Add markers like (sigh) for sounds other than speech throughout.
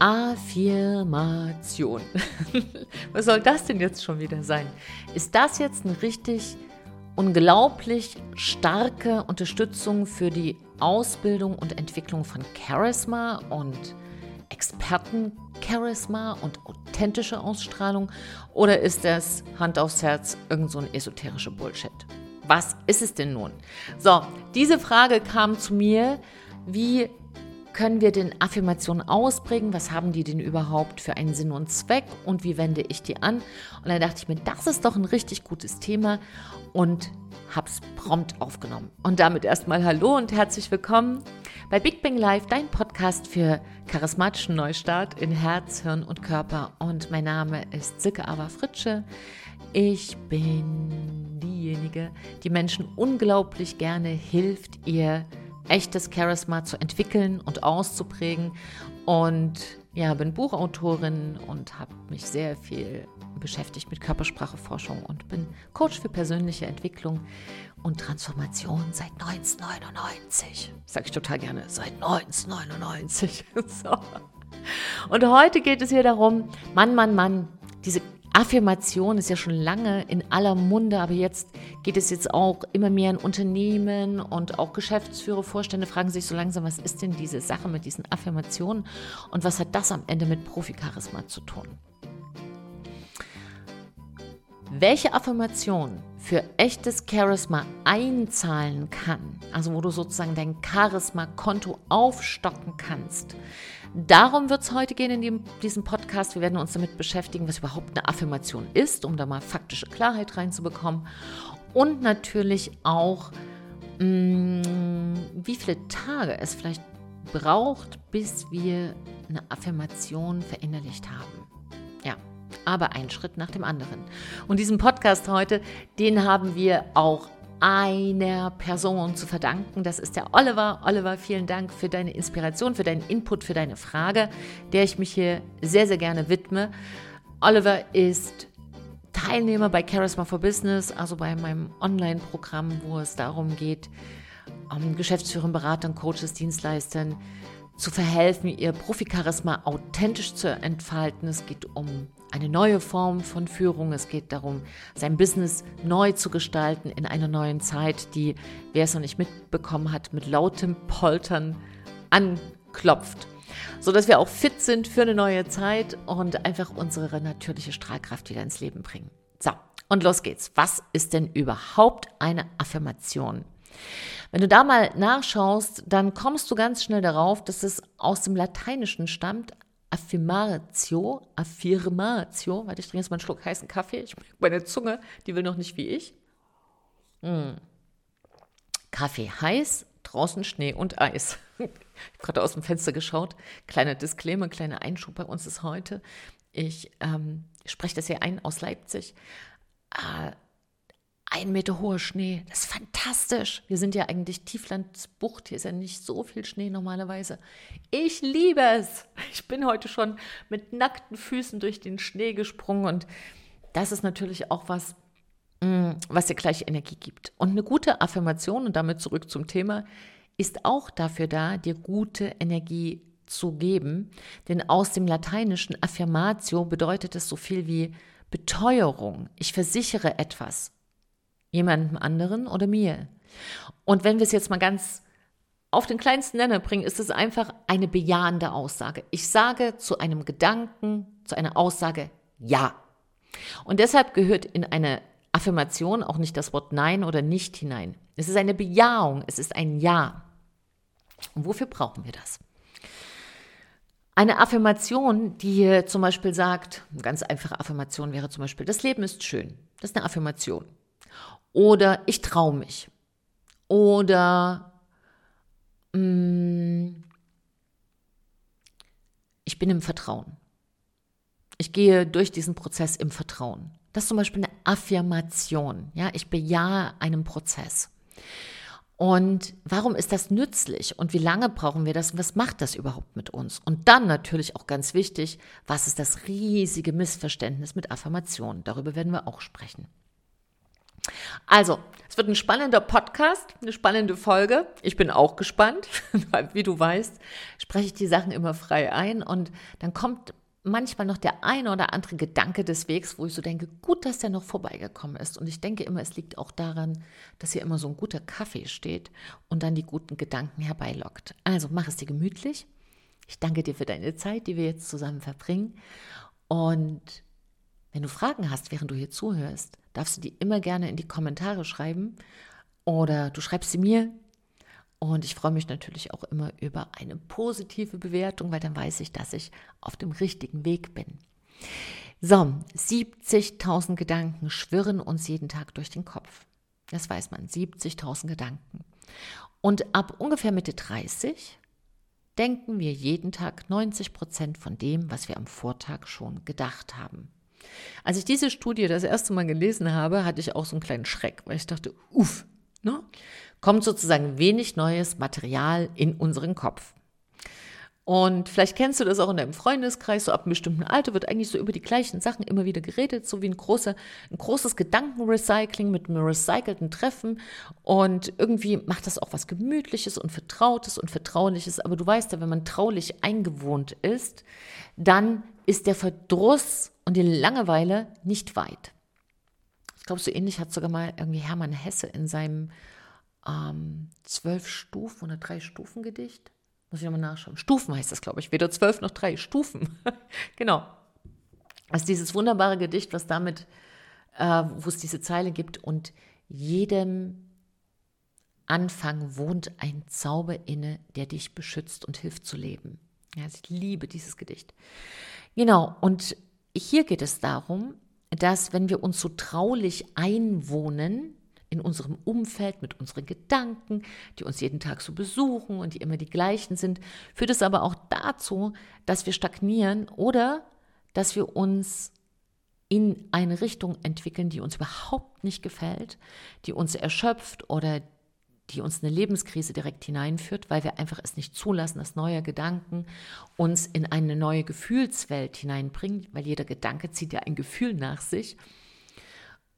Affirmation. (laughs) Was soll das denn jetzt schon wieder sein? Ist das jetzt eine richtig unglaublich starke Unterstützung für die Ausbildung und Entwicklung von Charisma und Experten-Charisma und authentische Ausstrahlung? Oder ist das Hand aufs Herz irgend so ein esoterischer Bullshit? Was ist es denn nun? So, diese Frage kam zu mir, wie können wir denn Affirmationen ausprägen? Was haben die denn überhaupt für einen Sinn und Zweck? Und wie wende ich die an? Und dann dachte ich mir, das ist doch ein richtig gutes Thema und habe es prompt aufgenommen. Und damit erstmal Hallo und herzlich willkommen bei Big Bang Live, dein Podcast für charismatischen Neustart in Herz, Hirn und Körper. Und mein Name ist Silke Ava Fritsche. Ich bin diejenige, die Menschen unglaublich gerne hilft, ihr echtes Charisma zu entwickeln und auszuprägen. Und ja, bin Buchautorin und habe mich sehr viel beschäftigt mit Körperspracheforschung und bin Coach für persönliche Entwicklung und Transformation seit 1999. Sag ich total gerne, seit 1999. (laughs) so. Und heute geht es hier darum, Mann, Mann, Mann, diese Affirmation ist ja schon lange in aller Munde, aber jetzt geht es jetzt auch immer mehr in Unternehmen und auch Geschäftsführer, Vorstände fragen sich so langsam, was ist denn diese Sache mit diesen Affirmationen und was hat das am Ende mit Profi-Charisma zu tun? Welche Affirmation für echtes Charisma einzahlen kann, also wo du sozusagen dein Charisma-Konto aufstocken kannst, Darum wird es heute gehen in dem, diesem Podcast. Wir werden uns damit beschäftigen, was überhaupt eine Affirmation ist, um da mal faktische Klarheit reinzubekommen. Und natürlich auch, mh, mm, wie viele Tage es vielleicht braucht, bis wir eine Affirmation verinnerlicht haben. Aber ein Schritt nach dem anderen. Und diesen Podcast heute, den haben wir auch einer Person zu verdanken. Das ist der Oliver. Oliver, vielen Dank für deine Inspiration, für deinen Input, für deine Frage, der ich mich hier sehr, sehr gerne widme. Oliver ist Teilnehmer bei Charisma for Business, also bei meinem Online-Programm, wo es darum geht, um Geschäftsführern, Beratern, Coaches, Dienstleistern zu verhelfen, ihr Profi-Charisma authentisch zu entfalten. Es geht um eine neue Form von Führung. Es geht darum, sein Business neu zu gestalten in einer neuen Zeit, die, wer es noch nicht mitbekommen hat, mit lautem Poltern anklopft. So dass wir auch fit sind für eine neue Zeit und einfach unsere natürliche Strahlkraft wieder ins Leben bringen. So, und los geht's. Was ist denn überhaupt eine Affirmation? Wenn du da mal nachschaust, dann kommst du ganz schnell darauf, dass es aus dem Lateinischen stammt, Affirmatio, Affirmatio, warte, ich trinke jetzt mal einen Schluck heißen Kaffee. Ich meine Zunge, die will noch nicht wie ich. Mm. Kaffee heiß, draußen Schnee und Eis. (laughs) ich habe gerade aus dem Fenster geschaut. Kleiner Disclaimer, kleiner Einschub bei uns ist heute. Ich ähm, spreche das hier ein aus Leipzig. Äh, ein Meter hoher Schnee, das ist fantastisch. Wir sind ja eigentlich Tieflandsbucht, hier ist ja nicht so viel Schnee normalerweise. Ich liebe es. Ich bin heute schon mit nackten Füßen durch den Schnee gesprungen und das ist natürlich auch was, mm, was dir gleich Energie gibt. Und eine gute Affirmation, und damit zurück zum Thema, ist auch dafür da, dir gute Energie zu geben. Denn aus dem lateinischen Affirmatio bedeutet es so viel wie Beteuerung. Ich versichere etwas jemandem anderen oder mir. Und wenn wir es jetzt mal ganz auf den kleinsten Nenner bringen, ist es einfach eine bejahende Aussage. Ich sage zu einem Gedanken, zu einer Aussage Ja. Und deshalb gehört in eine Affirmation auch nicht das Wort Nein oder Nicht hinein. Es ist eine Bejahung, es ist ein Ja. Und wofür brauchen wir das? Eine Affirmation, die zum Beispiel sagt, eine ganz einfache Affirmation wäre zum Beispiel, das Leben ist schön. Das ist eine Affirmation. Oder ich traue mich. Oder mh, mm, ich bin im Vertrauen. Ich gehe durch diesen Prozess im Vertrauen. Das ist zum Beispiel eine Affirmation. Ja, ich bejahe einen Prozess. Und warum ist das nützlich? Und wie lange brauchen wir das? Und was macht das überhaupt mit uns? Und dann natürlich auch ganz wichtig, was ist das riesige Missverständnis mit Affirmationen? Darüber werden wir auch sprechen. Also, es wird ein spannender Podcast, eine spannende Folge. Ich bin auch gespannt, weil (laughs) wie du weißt, spreche ich die Sachen immer frei ein und dann kommt manchmal noch der eine oder andere Gedanke des Wegs, wo ich so denke, gut, dass der noch vorbeigekommen ist. Und ich denke immer, es liegt auch daran, dass hier immer so ein guter Kaffee steht und dann die guten Gedanken herbeilockt. Also mach es dir gemütlich. Ich danke dir für deine Zeit, die wir jetzt zusammen verbringen. Und wenn du Fragen hast, während du hier zuhörst, darfst du die immer gerne in die Kommentare schreiben oder du schreibst sie mir und ich freue mich natürlich auch immer über eine positive Bewertung, weil dann weiß ich, dass ich auf dem richtigen Weg bin. So, 70.000 Gedanken schwirren uns jeden Tag durch den Kopf. Das weiß man, 70.000 Gedanken. Und ab ungefähr Mitte 30 denken wir jeden Tag 90 Prozent von dem, was wir am Vortag schon gedacht haben. Als ich diese Studie das erste Mal gelesen habe, hatte ich auch so einen kleinen Schreck, weil ich dachte, uff, ne? kommt sozusagen wenig neues Material in unseren Kopf. Und vielleicht kennst du das auch in deinem Freundeskreis, so ab einem bestimmten Alter wird eigentlich so über die gleichen Sachen immer wieder geredet, so wie ein, großer, ein großes Gedankenrecycling mit einem recycelten Treffen. Und irgendwie macht das auch was Gemütliches und Vertrautes und Vertrauliches. Aber du weißt ja, wenn man traulich eingewohnt ist, dann ist der Verdruss und die Langeweile nicht weit. Ich glaube, so ähnlich hat sogar mal irgendwie Hermann Hesse in seinem ähm, zwölf Stufen oder drei Stufen Gedicht. Muss ich nochmal nachschauen. Stufen heißt das, glaube ich. Weder zwölf noch drei Stufen. (laughs) genau. Also dieses wunderbare Gedicht, was damit, äh, wo es diese Zeile gibt und jedem Anfang wohnt ein Zauber inne, der dich beschützt und hilft zu leben. Ja, also ich liebe dieses Gedicht. Genau, und hier geht es darum, dass wenn wir uns so traulich einwohnen, in unserem Umfeld, mit unseren Gedanken, die uns jeden Tag so besuchen und die immer die gleichen sind, führt es aber auch dazu, dass wir stagnieren oder dass wir uns in eine Richtung entwickeln, die uns überhaupt nicht gefällt, die uns erschöpft oder die uns eine Lebenskrise direkt hineinführt, weil wir einfach es nicht zulassen, dass neue Gedanken uns in eine neue Gefühlswelt hineinbringen, weil jeder Gedanke zieht ja ein Gefühl nach sich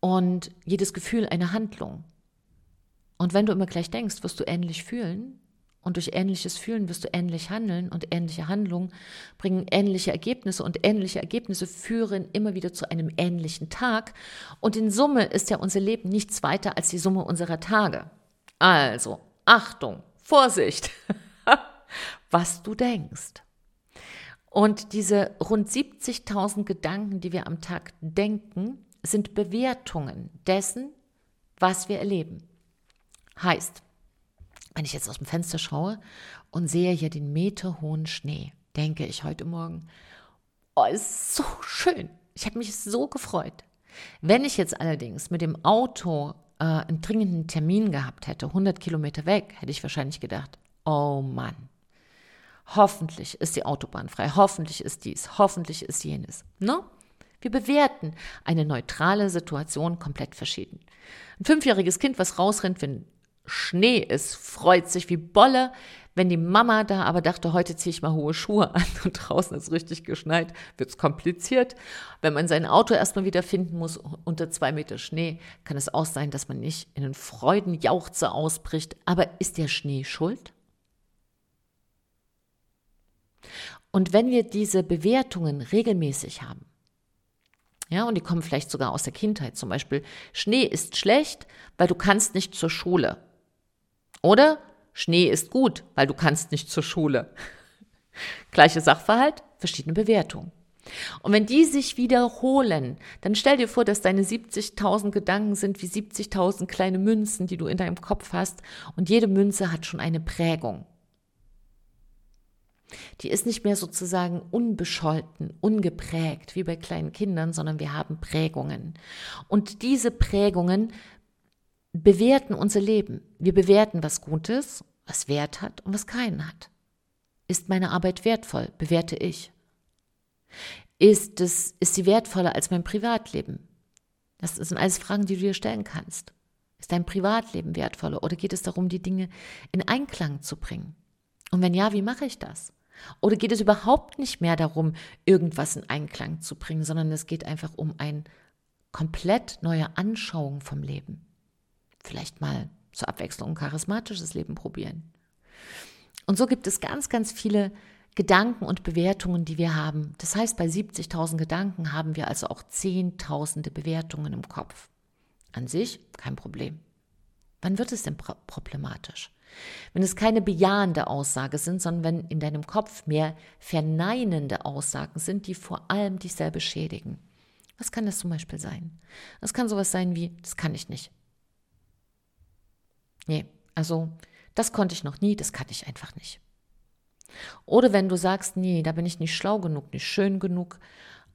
und jedes Gefühl eine Handlung. Und wenn du immer gleich denkst, wirst du ähnlich fühlen und durch ähnliches Fühlen wirst du ähnlich handeln und ähnliche Handlungen bringen ähnliche Ergebnisse und ähnliche Ergebnisse führen immer wieder zu einem ähnlichen Tag. Und in Summe ist ja unser Leben nichts weiter als die Summe unserer Tage. Also, Achtung, Vorsicht, (laughs) was du denkst. Und diese rund 70.000 Gedanken, die wir am Tag denken, sind Bewertungen dessen, was wir erleben. Heißt, wenn ich jetzt aus dem Fenster schaue und sehe hier den meterhohen Schnee, denke ich heute Morgen, oh, ist so schön. Ich habe mich so gefreut. Wenn ich jetzt allerdings mit dem Auto äh, einen dringenden Termin gehabt hätte, 100 Kilometer weg, hätte ich wahrscheinlich gedacht, oh Mann, hoffentlich ist die Autobahn frei, hoffentlich ist dies, hoffentlich ist jenes. No? Wir bewerten eine neutrale Situation komplett verschieden. Ein fünfjähriges Kind, was rausrennt, wenn Schnee ist, freut sich wie Bolle. Wenn die Mama da aber dachte, heute ziehe ich mal hohe Schuhe an (laughs) und draußen ist richtig geschneit, wird es kompliziert. Wenn man sein Auto erstmal wieder finden muss unter zwei Meter Schnee, kann es auch sein, dass man nicht in einen Freudenjauchzer ausbricht. Aber ist der Schnee schuld? Und wenn wir diese Bewertungen regelmäßig haben, ja, und die kommen vielleicht sogar aus der Kindheit. Zum Beispiel, Schnee ist schlecht, weil du kannst nicht zur Schule. Oder Schnee ist gut, weil du kannst nicht zur Schule. (laughs) Gleiche Sachverhalt, verschiedene Bewertungen. Und wenn die sich wiederholen, dann stell dir vor, dass deine 70.000 Gedanken sind wie 70.000 kleine Münzen, die du in deinem Kopf hast. Und jede Münze hat schon eine Prägung. Die ist nicht mehr sozusagen unbescholten, ungeprägt wie bei kleinen Kindern, sondern wir haben Prägungen. Und diese Prägungen bewerten unser Leben. Wir bewerten, was gut ist, was Wert hat und was keinen hat. Ist meine Arbeit wertvoll? Bewerte ich. Ist, es, ist sie wertvoller als mein Privatleben? Das sind alles Fragen, die du dir stellen kannst. Ist dein Privatleben wertvoller oder geht es darum, die Dinge in Einklang zu bringen? Und wenn ja, wie mache ich das? Oder geht es überhaupt nicht mehr darum, irgendwas in Einklang zu bringen, sondern es geht einfach um eine komplett neue Anschauung vom Leben. Vielleicht mal zur Abwechslung ein charismatisches Leben probieren. Und so gibt es ganz, ganz viele Gedanken und Bewertungen, die wir haben. Das heißt, bei 70.000 Gedanken haben wir also auch Zehntausende Bewertungen im Kopf. An sich kein Problem. Wann wird es denn problematisch? Wenn es keine bejahende Aussage sind, sondern wenn in deinem Kopf mehr verneinende Aussagen sind, die vor allem dich selber schädigen. Was kann das zum Beispiel sein? Das kann sowas sein wie, das kann ich nicht. Nee, also das konnte ich noch nie, das kann ich einfach nicht. Oder wenn du sagst, nee, da bin ich nicht schlau genug, nicht schön genug,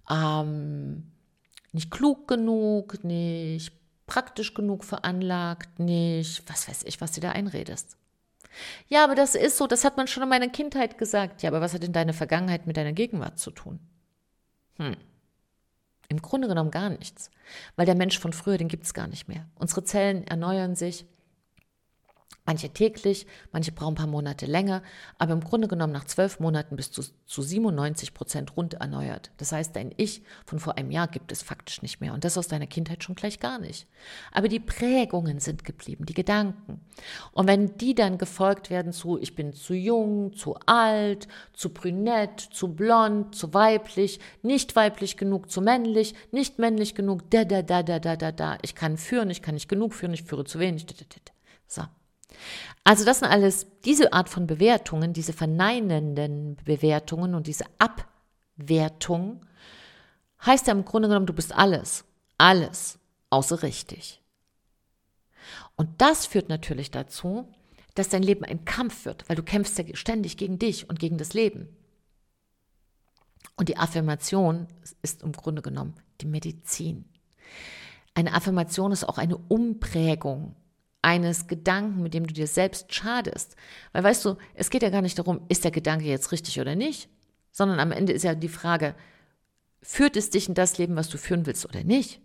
ähm, nicht klug genug, nicht praktisch genug veranlagt, nicht, was weiß ich, was du da einredest. Ja, aber das ist so, das hat man schon in meiner Kindheit gesagt. Ja, aber was hat denn deine Vergangenheit mit deiner Gegenwart zu tun? Hm. Im Grunde genommen gar nichts. Weil der Mensch von früher, den gibt es gar nicht mehr. Unsere Zellen erneuern sich Manche täglich, manche brauchen ein paar Monate länger, aber im Grunde genommen nach zwölf Monaten bist du zu 97 Prozent rund erneuert. Das heißt, dein Ich von vor einem Jahr gibt es faktisch nicht mehr und das aus deiner Kindheit schon gleich gar nicht. Aber die Prägungen sind geblieben, die Gedanken. Und wenn die dann gefolgt werden zu, ich bin zu jung, zu alt, zu brünett, zu blond, zu weiblich, nicht weiblich genug, zu männlich, nicht männlich genug, da, da, da, da, da, da, da, ich kann führen, ich kann nicht genug führen, ich führe zu wenig, da, da, da. so. Also das sind alles diese Art von Bewertungen, diese verneinenden Bewertungen und diese Abwertung, heißt ja im Grunde genommen, du bist alles, alles außer richtig. Und das führt natürlich dazu, dass dein Leben ein Kampf wird, weil du kämpfst ja ständig gegen dich und gegen das Leben. Und die Affirmation ist im Grunde genommen die Medizin. Eine Affirmation ist auch eine Umprägung eines Gedanken, mit dem du dir selbst schadest. Weil weißt du, es geht ja gar nicht darum, ist der Gedanke jetzt richtig oder nicht, sondern am Ende ist ja die Frage, führt es dich in das Leben, was du führen willst oder nicht?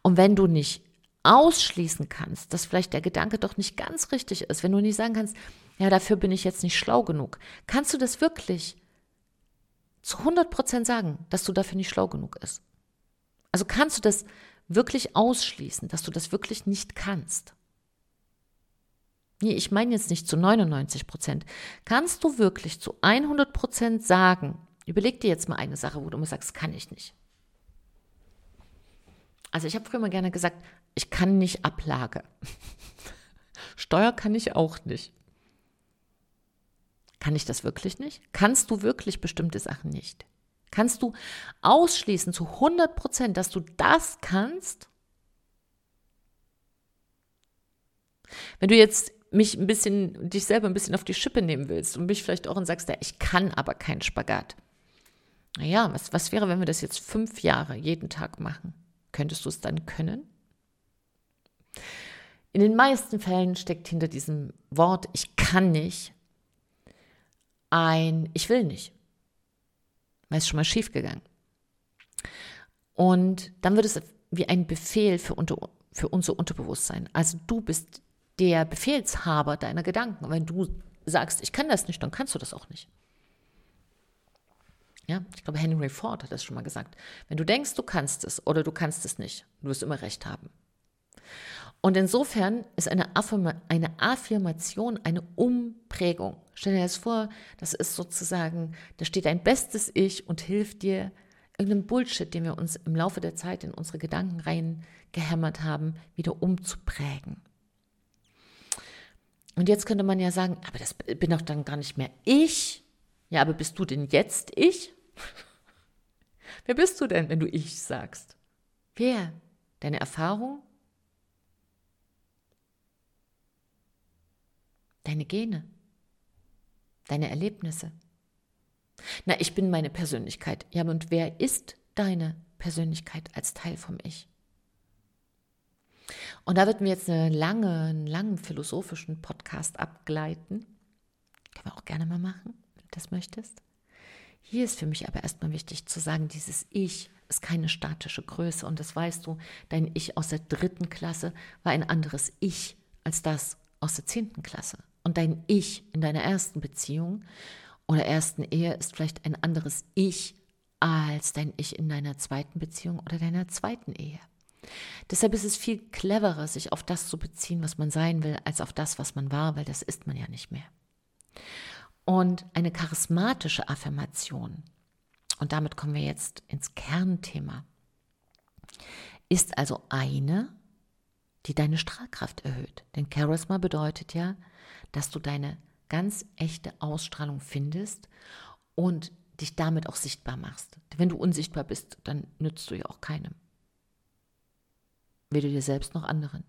Und wenn du nicht ausschließen kannst, dass vielleicht der Gedanke doch nicht ganz richtig ist, wenn du nicht sagen kannst, ja, dafür bin ich jetzt nicht schlau genug, kannst du das wirklich zu 100 Prozent sagen, dass du dafür nicht schlau genug ist? Also kannst du das wirklich ausschließen, dass du das wirklich nicht kannst. Nee, ich meine jetzt nicht zu 99 Prozent. Kannst du wirklich zu 100 Prozent sagen, überleg dir jetzt mal eine Sache, wo du immer sagst, kann ich nicht. Also ich habe früher mal gerne gesagt, ich kann nicht Ablage. (laughs) Steuer kann ich auch nicht. Kann ich das wirklich nicht? Kannst du wirklich bestimmte Sachen nicht? Kannst du ausschließen zu 100 Prozent, dass du das kannst? Wenn du jetzt mich ein bisschen, dich selber ein bisschen auf die Schippe nehmen willst und mich vielleicht auch und sagst, ja, ich kann aber keinen Spagat. Naja, was, was wäre, wenn wir das jetzt fünf Jahre jeden Tag machen? Könntest du es dann können? In den meisten Fällen steckt hinter diesem Wort, ich kann nicht, ein, ich will nicht weil es schon mal schief gegangen. Und dann wird es wie ein Befehl für, unter, für unser Unterbewusstsein. Also du bist der Befehlshaber deiner Gedanken. Und wenn du sagst, ich kann das nicht, dann kannst du das auch nicht. Ja, ich glaube, Henry Ford hat das schon mal gesagt. Wenn du denkst, du kannst es oder du kannst es nicht, du wirst immer recht haben. Und insofern ist eine, Affirma eine Affirmation eine Umprägung. Stell dir das vor, das ist sozusagen, da steht ein bestes Ich und hilft dir, irgendeinen Bullshit, den wir uns im Laufe der Zeit in unsere Gedanken reingehämmert haben, wieder umzuprägen. Und jetzt könnte man ja sagen, aber das bin doch dann gar nicht mehr ich. Ja, aber bist du denn jetzt ich? (laughs) Wer bist du denn, wenn du ich sagst? Wer? Deine Erfahrung? Deine Gene? Deine Erlebnisse? Na, ich bin meine Persönlichkeit. Ja, und wer ist deine Persönlichkeit als Teil vom Ich? Und da wird mir jetzt eine lange, einen langen philosophischen Podcast abgleiten. Können wir auch gerne mal machen, wenn du das möchtest. Hier ist für mich aber erstmal wichtig zu sagen, dieses Ich ist keine statische Größe. Und das weißt du, dein Ich aus der dritten Klasse war ein anderes Ich als das aus der zehnten Klasse. Und dein Ich in deiner ersten Beziehung oder ersten Ehe ist vielleicht ein anderes Ich als dein Ich in deiner zweiten Beziehung oder deiner zweiten Ehe. Deshalb ist es viel cleverer, sich auf das zu beziehen, was man sein will, als auf das, was man war, weil das ist man ja nicht mehr. Und eine charismatische Affirmation, und damit kommen wir jetzt ins Kernthema, ist also eine, die deine Strahlkraft erhöht. Denn Charisma bedeutet ja, dass du deine ganz echte Ausstrahlung findest und dich damit auch sichtbar machst. Wenn du unsichtbar bist, dann nützt du ja auch keinem. Weder dir selbst noch anderen.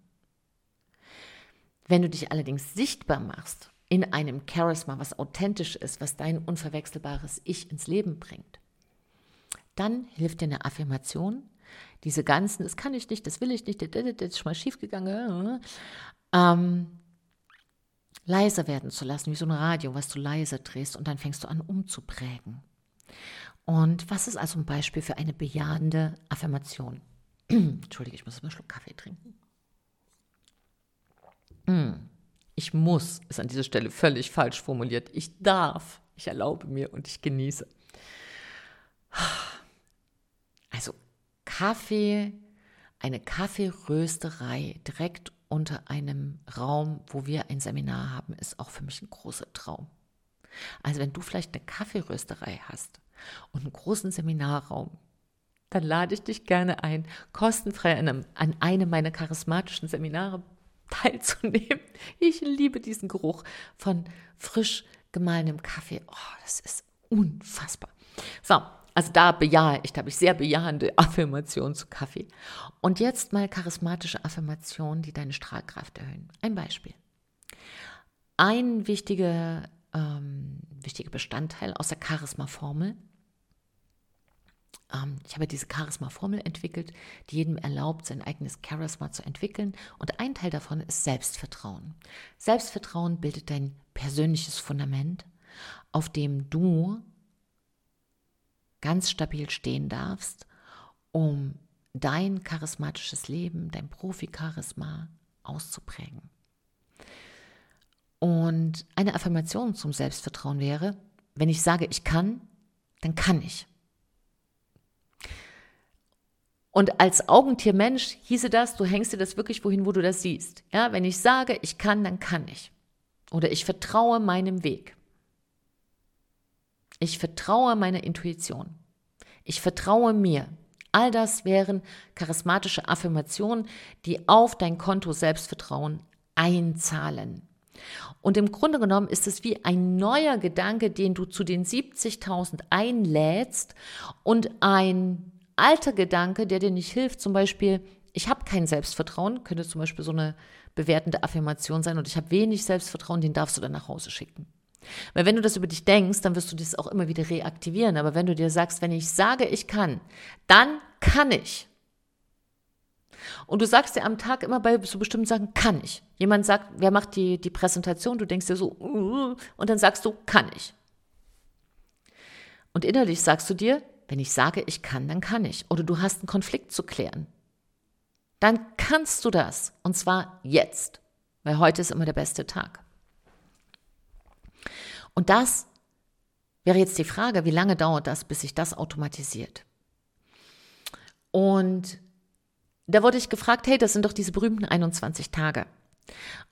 Wenn du dich allerdings sichtbar machst in einem Charisma, was authentisch ist, was dein unverwechselbares Ich ins Leben bringt, dann hilft dir eine Affirmation, diese ganzen, das kann ich nicht, das will ich nicht, das ist schon mal schiefgegangen, ähm, leiser werden zu lassen, wie so ein Radio, was du leise drehst und dann fängst du an umzuprägen. Und was ist also ein Beispiel für eine bejahende Affirmation? (clears throat) Entschuldige, ich muss einen Schluck Kaffee trinken. Hm. Ich muss ist an dieser Stelle völlig falsch formuliert. Ich darf, ich erlaube mir und ich genieße. Also Kaffee, eine Kaffeerösterei direkt unter einem Raum, wo wir ein Seminar haben, ist auch für mich ein großer Traum. Also wenn du vielleicht eine Kaffeerösterei hast und einen großen Seminarraum, dann lade ich dich gerne ein, kostenfrei an einem, an einem meiner charismatischen Seminare (laughs) teilzunehmen. Ich liebe diesen Geruch von frisch gemahlenem Kaffee. Oh, das ist unfassbar. So, also da bejahe ich, da habe ich sehr bejahende (laughs) Affirmationen zu Kaffee. Und jetzt mal charismatische Affirmationen, die deine Strahlkraft erhöhen. Ein Beispiel. Ein wichtiger, ähm, wichtiger Bestandteil aus der Charisma-Formel. Ähm, ich habe diese Charisma-Formel entwickelt, die jedem erlaubt, sein eigenes Charisma zu entwickeln. Und ein Teil davon ist Selbstvertrauen. Selbstvertrauen bildet dein persönliches Fundament, auf dem du ganz stabil stehen darfst, um dein charismatisches Leben, dein Profi-Charisma auszuprägen. Und eine Affirmation zum Selbstvertrauen wäre, wenn ich sage, ich kann, dann kann ich. Und als Augentiermensch hieße das, du hängst dir das wirklich wohin, wo du das siehst. Ja, wenn ich sage, ich kann, dann kann ich. Oder ich vertraue meinem Weg. Ich vertraue meiner Intuition. Ich vertraue mir. All das wären charismatische Affirmationen, die auf dein Konto Selbstvertrauen einzahlen. Und im Grunde genommen ist es wie ein neuer Gedanke, den du zu den 70.000 einlädst und ein alter Gedanke, der dir nicht hilft, zum Beispiel, ich habe kein Selbstvertrauen, könnte zum Beispiel so eine bewertende Affirmation sein und ich habe wenig Selbstvertrauen, den darfst du dann nach Hause schicken. Weil wenn du das über dich denkst, dann wirst du das auch immer wieder reaktivieren. Aber wenn du dir sagst, wenn ich sage, ich kann, dann kann ich. Und du sagst dir am Tag immer bei so bestimmten Sachen, kann ich. Jemand sagt, wer macht die, die Präsentation? Du denkst dir so, uh, und dann sagst du, kann ich. Und innerlich sagst du dir, wenn ich sage, ich kann, dann kann ich. Oder du hast einen Konflikt zu klären. Dann kannst du das. Und zwar jetzt. Weil heute ist immer der beste Tag. Und das wäre jetzt die Frage, wie lange dauert das, bis sich das automatisiert? Und da wurde ich gefragt, hey, das sind doch diese berühmten 21 Tage.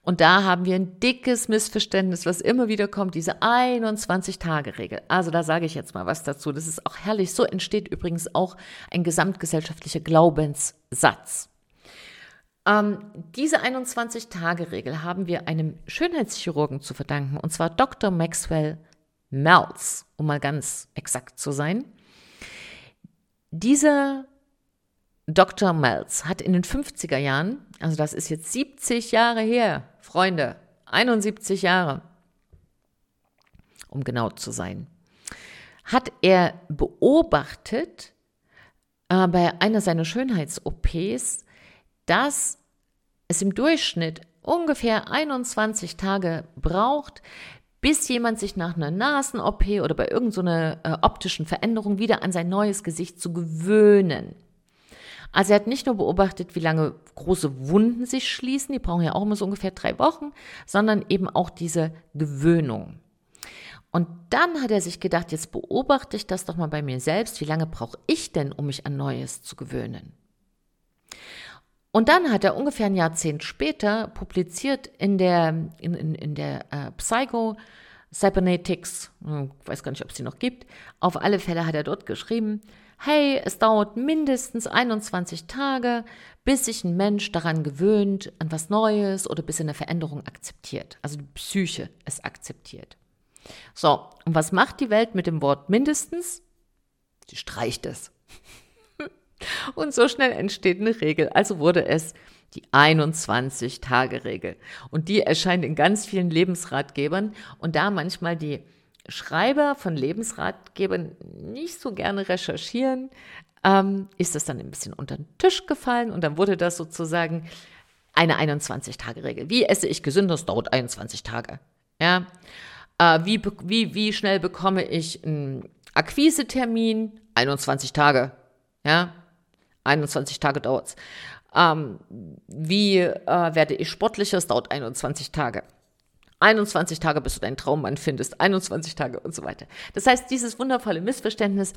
Und da haben wir ein dickes Missverständnis, was immer wieder kommt, diese 21-Tage-Regel. Also da sage ich jetzt mal was dazu. Das ist auch herrlich. So entsteht übrigens auch ein gesamtgesellschaftlicher Glaubenssatz. Ähm, diese 21-Tage-Regel haben wir einem Schönheitschirurgen zu verdanken, und zwar Dr. Maxwell Melz, um mal ganz exakt zu sein. Dieser Dr. Melz hat in den 50er Jahren, also das ist jetzt 70 Jahre her, Freunde, 71 Jahre, um genau zu sein, hat er beobachtet äh, bei einer seiner Schönheits-OPs, dass es im Durchschnitt ungefähr 21 Tage braucht, bis jemand sich nach einer Nasen-OP oder bei irgendeiner so äh, optischen Veränderung wieder an sein neues Gesicht zu gewöhnen. Also er hat nicht nur beobachtet, wie lange große Wunden sich schließen, die brauchen ja auch immer so ungefähr drei Wochen, sondern eben auch diese Gewöhnung. Und dann hat er sich gedacht, jetzt beobachte ich das doch mal bei mir selbst, wie lange brauche ich denn, um mich an Neues zu gewöhnen? Und dann hat er ungefähr ein Jahrzehnt später publiziert in der, in, in, in der äh, Psycho Cybernetics, hm, ich weiß gar nicht, ob es die noch gibt, auf alle Fälle hat er dort geschrieben, hey, es dauert mindestens 21 Tage, bis sich ein Mensch daran gewöhnt, an was Neues oder bis er eine Veränderung akzeptiert. Also die Psyche es akzeptiert. So, und was macht die Welt mit dem Wort mindestens? Sie streicht es. Und so schnell entsteht eine Regel. Also wurde es die 21-Tage-Regel. Und die erscheint in ganz vielen Lebensratgebern. Und da manchmal die Schreiber von Lebensratgebern nicht so gerne recherchieren, ähm, ist das dann ein bisschen unter den Tisch gefallen und dann wurde das sozusagen eine 21-Tage-Regel. Wie esse ich gesünder? Das dauert 21 Tage. Ja. Äh, wie, wie, wie schnell bekomme ich einen Akquisetermin? 21 Tage. Ja. 21 Tage dauert's. Ähm, wie äh, werde ich sportlicher? Es dauert 21 Tage. 21 Tage, bis du deinen Traummann findest, 21 Tage und so weiter. Das heißt, dieses wundervolle Missverständnis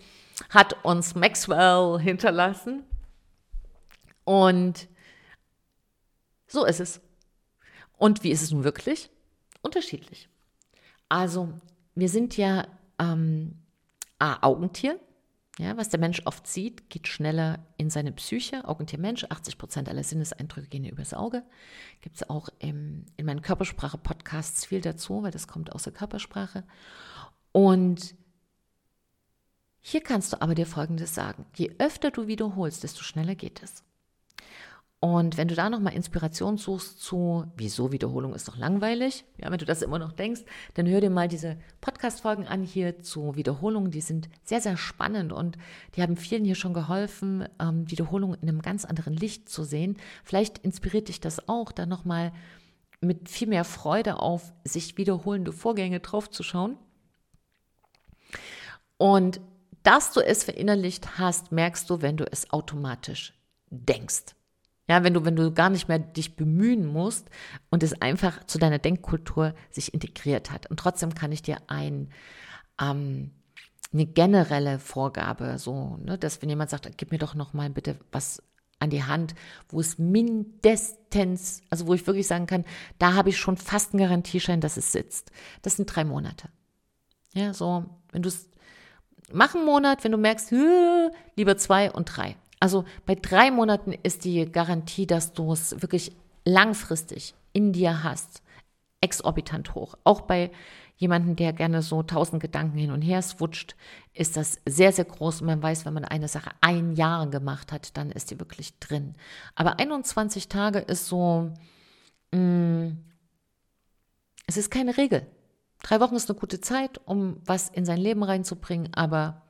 hat uns Maxwell hinterlassen und so ist es. Und wie ist es nun wirklich? Unterschiedlich. Also, wir sind ja ähm, A, Augentier, ja, was der Mensch oft sieht, geht schneller in seine Psyche. Augentier Mensch, 80 Prozent aller Sinneseindrücke gehen übers Auge. Gibt es auch im, in meinen Körpersprache-Podcasts viel dazu, weil das kommt aus der Körpersprache. Und hier kannst du aber dir Folgendes sagen. Je öfter du wiederholst, desto schneller geht es. Und wenn du da nochmal Inspiration suchst zu, wieso Wiederholung ist doch langweilig, ja, wenn du das immer noch denkst, dann hör dir mal diese Podcast-Folgen an hier zu Wiederholungen. Die sind sehr, sehr spannend und die haben vielen hier schon geholfen, ähm, Wiederholungen in einem ganz anderen Licht zu sehen. Vielleicht inspiriert dich das auch, da nochmal mit viel mehr Freude auf sich wiederholende Vorgänge draufzuschauen. Und dass du es verinnerlicht hast, merkst du, wenn du es automatisch denkst. Ja, wenn du, wenn du gar nicht mehr dich bemühen musst und es einfach zu deiner Denkkultur sich integriert hat. Und trotzdem kann ich dir ein, ähm, eine generelle Vorgabe, so, ne, dass wenn jemand sagt, gib mir doch noch mal bitte was an die Hand, wo es mindestens, also wo ich wirklich sagen kann, da habe ich schon fast einen Garantieschein, dass es sitzt. Das sind drei Monate. Ja, so, wenn du es mach einen Monat, wenn du merkst, lieber zwei und drei. Also bei drei Monaten ist die Garantie, dass du es wirklich langfristig in dir hast, exorbitant hoch. Auch bei jemandem, der gerne so tausend Gedanken hin und her swutscht, ist das sehr, sehr groß. Und man weiß, wenn man eine Sache ein Jahr gemacht hat, dann ist die wirklich drin. Aber 21 Tage ist so, mh, mm, es ist keine Regel. Drei Wochen ist eine gute Zeit, um was in sein Leben reinzubringen, aber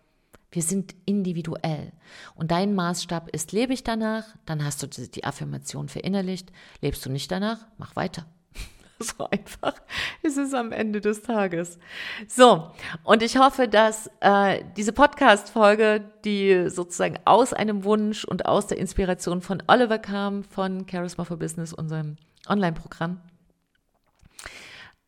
wir sind individuell. Und dein Maßstab ist, lebe ich danach, dann hast du die Affirmation verinnerlicht. Lebst du nicht danach, mach weiter. (laughs) So einfach ist es am Ende des Tages. So, und ich hoffe, dass äh, diese Podcast-Folge, die sozusagen aus einem Wunsch und aus der Inspiration von Oliver kam, von Charisma for Business, unserem Online-Programm,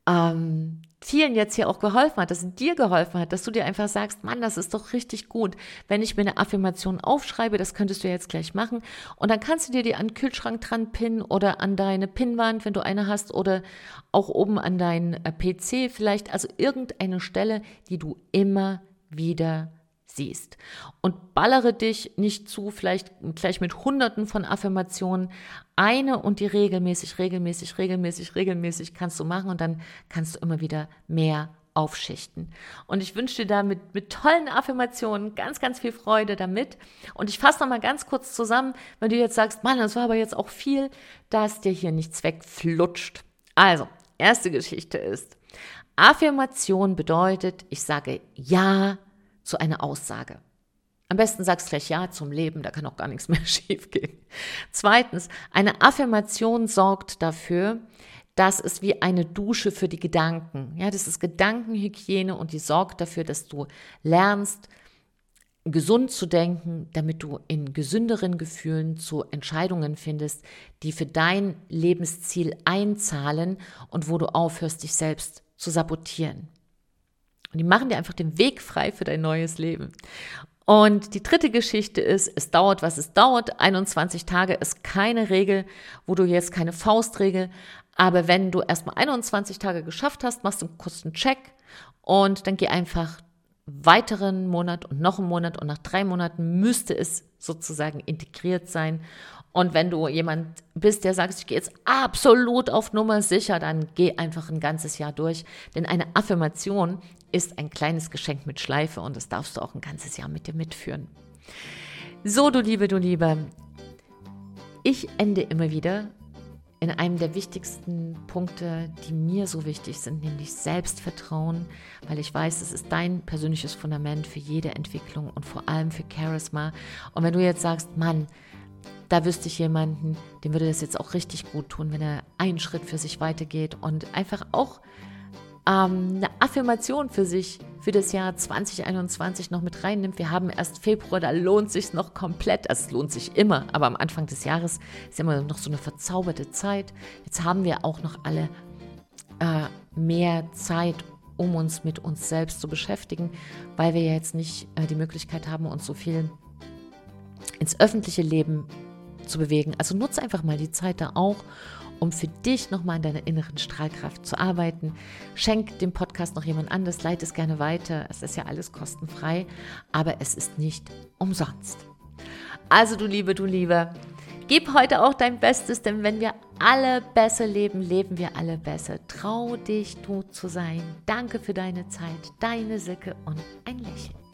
ähm, vielen jetzt hier auch geholfen hat, dass es dir geholfen hat, dass du dir einfach sagst, Mann, das ist doch richtig gut, wenn ich mir eine Affirmation aufschreibe, das könntest du jetzt gleich machen. Und dann kannst du dir die an den Kühlschrank dran pinnen oder an deine Pinnwand, wenn du eine hast oder auch oben an deinen äh, PC vielleicht, also irgendeine Stelle, die du immer wieder siehst. Und ballere dich nicht zu, vielleicht gleich mit hunderten von Affirmationen. Eine und die regelmäßig, regelmäßig, regelmäßig, regelmäßig kannst du machen und dann kannst du immer wieder mehr aufschichten. Und ich wünsche dir da mit, mit tollen Affirmationen ganz, ganz viel Freude damit. Und ich fasse nochmal ganz kurz zusammen, wenn du jetzt sagst, Mann, das war aber jetzt auch viel, dass dir hier nichts wegflutscht. Also, erste Geschichte ist, Affirmation bedeutet, ich sage Ja zu einer Aussage. Am besten sagst gleich Ja zum Leben, da kann auch gar nichts (laughs) mehr schiefgehen. Zweitens, eine Affirmation sorgt dafür, dass es wie eine Dusche für die Gedanken. Ja, das ist Gedankenhygiene und die sorgt dafür, dass du lernst, gesund zu denken, damit du in gesünderen Gefühlen zu Entscheidungen findest, die für dein Lebensziel einzahlen und wo du aufhörst, dich selbst zu sabotieren. Und die machen dir einfach den Weg frei für dein neues Leben. Und die dritte Geschichte ist, es dauert, was es dauert. 21 Tage ist keine Regel, wo du jetzt keine Faustregel. Aber wenn du erstmal 21 Tage geschafft hast, machst du einen kurzen Check und dann geh einfach weiteren Monat und noch einen Monat und nach drei Monaten müsste es sozusagen integriert sein. Und wenn du jemand bist, der sagt, ich gehe jetzt absolut auf Nummer sicher, dann geh einfach ein ganzes Jahr durch. Denn eine Affirmation ist ein kleines Geschenk mit Schleife und das darfst du auch ein ganzes Jahr mit dir mitführen. So, du Liebe, du Liebe, ich ende immer wieder in einem der wichtigsten Punkte, die mir so wichtig sind, nämlich Selbstvertrauen, weil ich weiß, es ist dein persönliches Fundament für jede Entwicklung und vor allem für Charisma. Und wenn du jetzt sagst, Mann, da wüsste ich jemanden, dem würde das jetzt auch richtig gut tun, wenn er einen Schritt für sich weitergeht und einfach auch ähm, eine Affirmation für sich für das Jahr 2021 noch mit reinnimmt. Wir haben erst Februar, da lohnt sich noch komplett. Es lohnt sich immer, aber am Anfang des Jahres ist immer noch so eine verzauberte Zeit. Jetzt haben wir auch noch alle äh, mehr Zeit, um uns mit uns selbst zu beschäftigen, weil wir jetzt nicht äh, die Möglichkeit haben, uns so viel ins öffentliche Leben zu bewegen. Also nutze einfach mal die Zeit da auch um für dich nochmal an deiner inneren Strahlkraft zu arbeiten. Schenk dem Podcast noch jemand anderes, leite es gerne weiter. Es ist ja alles kostenfrei, aber es ist nicht umsonst. Also du Liebe, du Liebe, gib heute auch dein Bestes, denn wenn wir alle besser leben, leben wir alle besser. Trau dich, du zu sein. Danke für deine Zeit, deine Sicke und ein Lächeln.